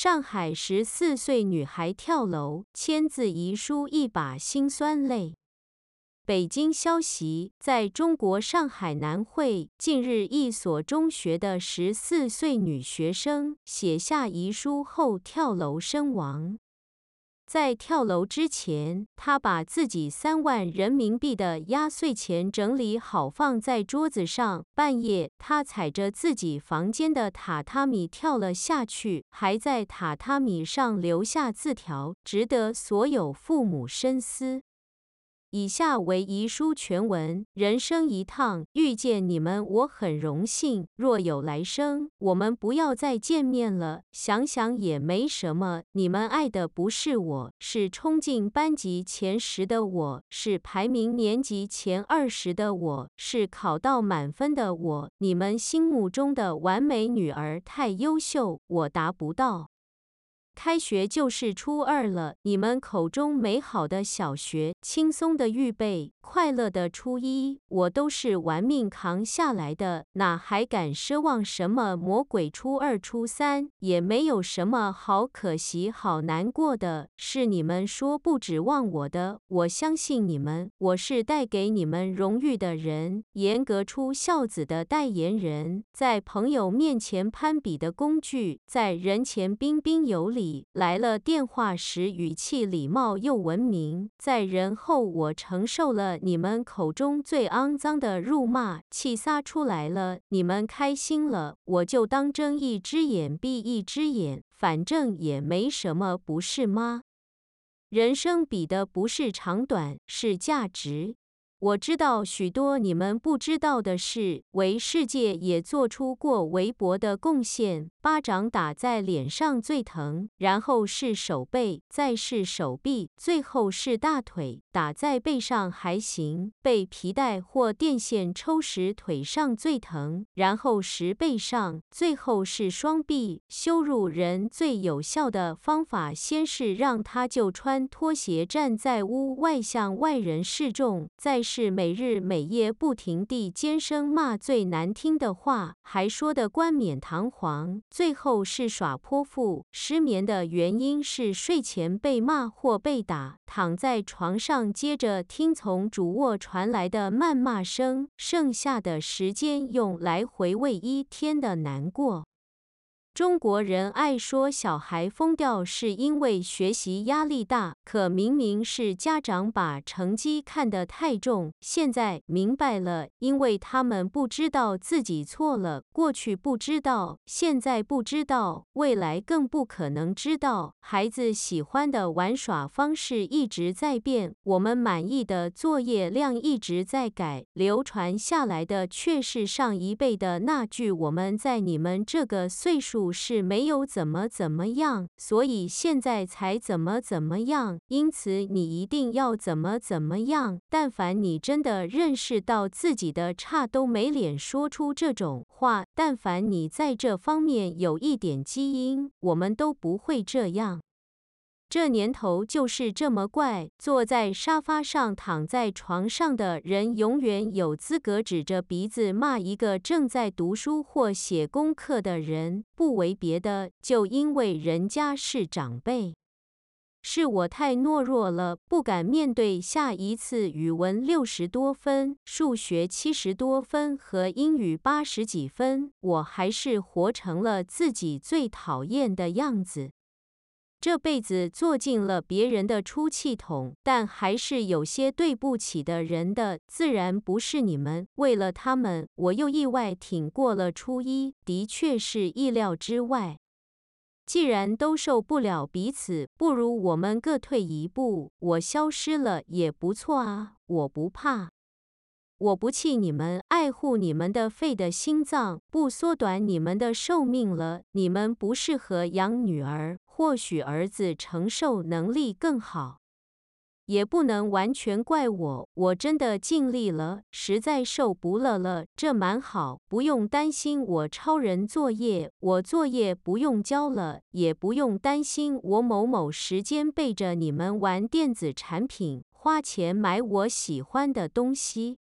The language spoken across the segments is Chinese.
上海十四岁女孩跳楼，签字遗书一把辛酸泪。北京消息，在中国上海南汇，近日一所中学的十四岁女学生写下遗书后跳楼身亡。在跳楼之前，他把自己三万人民币的压岁钱整理好放在桌子上。半夜，他踩着自己房间的榻榻米跳了下去，还在榻榻米上留下字条，值得所有父母深思。以下为遗书全文：人生一趟，遇见你们我很荣幸。若有来生，我们不要再见面了。想想也没什么。你们爱的不是我，是冲进班级前十的我，是排名年级前二十的我，是考到满分的我。你们心目中的完美女儿太优秀，我达不到。开学就是初二了，你们口中美好的小学，轻松的预备，快乐的初一，我都是玩命扛下来的，哪还敢奢望什么魔鬼初二、初三？也没有什么好可惜、好难过的。是你们说不指望我的，我相信你们，我是带给你们荣誉的人，严格出孝子的代言人，在朋友面前攀比的工具，在人前彬彬有礼。来了电话时语气礼貌又文明，在人后我承受了你们口中最肮脏的辱骂，气撒出来了，你们开心了，我就当睁一只眼闭一只眼，反正也没什么，不是吗？人生比的不是长短，是价值。我知道许多你们不知道的事，为世界也做出过微薄的贡献。巴掌打在脸上最疼，然后是手背，再是手臂，最后是大腿。打在背上还行，被皮带或电线抽时腿上最疼，然后是背上，最后是双臂。羞辱人最有效的方法，先是让他就穿拖鞋站在屋外向外人示众，再是每日每夜不停地尖声骂最难听的话，还说得冠冕堂皇。最后是耍泼妇，失眠的原因是睡前被骂或被打，躺在床上接着听从主卧传来的谩骂声，剩下的时间用来回味一天的难过。中国人爱说小孩疯掉是因为学习压力大，可明明是家长把成绩看得太重。现在明白了，因为他们不知道自己错了，过去不知道，现在不知道，未来更不可能知道。孩子喜欢的玩耍方式一直在变，我们满意的作业量一直在改，流传下来的却是上一辈的那句：“我们在你们这个岁数。”不是没有怎么怎么样，所以现在才怎么怎么样。因此你一定要怎么怎么样。但凡你真的认识到自己的差，都没脸说出这种话。但凡你在这方面有一点基因，我们都不会这样。这年头就是这么怪，坐在沙发上、躺在床上的人，永远有资格指着鼻子骂一个正在读书或写功课的人，不为别的，就因为人家是长辈。是我太懦弱了，不敢面对下一次语文六十多分、数学七十多分和英语八十几分，我还是活成了自己最讨厌的样子。这辈子坐进了别人的出气筒，但还是有些对不起的人的，自然不是你们。为了他们，我又意外挺过了初一，的确是意料之外。既然都受不了彼此，不如我们各退一步，我消失了也不错啊，我不怕。我不气你们，爱护你们的肺的心脏，不缩短你们的寿命了。你们不适合养女儿，或许儿子承受能力更好，也不能完全怪我。我真的尽力了，实在受不了了。这蛮好，不用担心我抄人作业，我作业不用交了，也不用担心我某某时间背着你们玩电子产品，花钱买我喜欢的东西。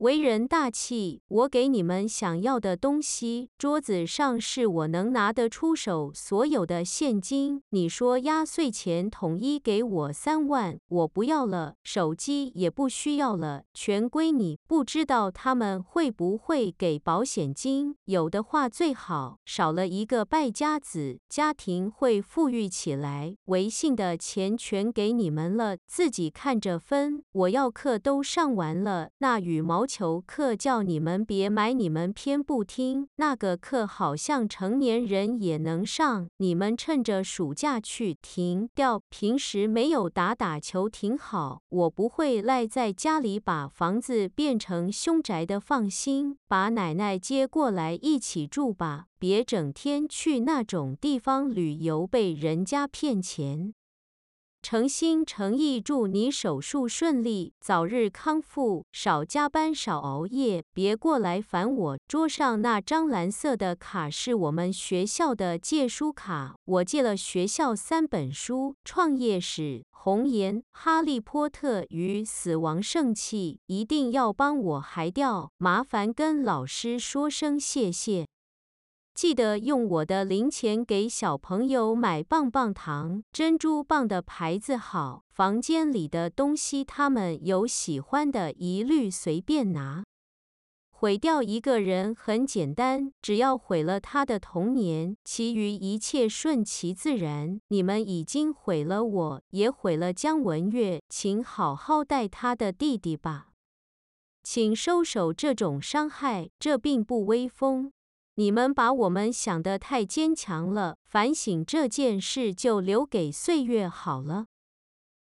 为人大气，我给你们想要的东西。桌子上是我能拿得出手所有的现金。你说压岁钱统一给我三万，我不要了，手机也不需要了，全归你。不知道他们会不会给保险金？有的话最好，少了一个败家子，家庭会富裕起来。微信的钱全给你们了，自己看着分。我要课都上完了，那羽毛。求课叫你们别买，你们偏不听。那个课好像成年人也能上，你们趁着暑假去停掉。平时没有打打球挺好，我不会赖在家里把房子变成凶宅的，放心，把奶奶接过来一起住吧，别整天去那种地方旅游被人家骗钱。诚心诚意祝你手术顺利，早日康复，少加班，少熬夜，别过来烦我。桌上那张蓝色的卡是我们学校的借书卡，我借了学校三本书：创业史、红颜、哈利波特与死亡圣器，一定要帮我还掉，麻烦跟老师说声谢谢。记得用我的零钱给小朋友买棒棒糖，珍珠棒的牌子好。房间里的东西他们有喜欢的，一律随便拿。毁掉一个人很简单，只要毁了他的童年，其余一切顺其自然。你们已经毁了我，也毁了姜文月，请好好待他的弟弟吧。请收手这种伤害，这并不威风。你们把我们想得太坚强了，反省这件事就留给岁月好了。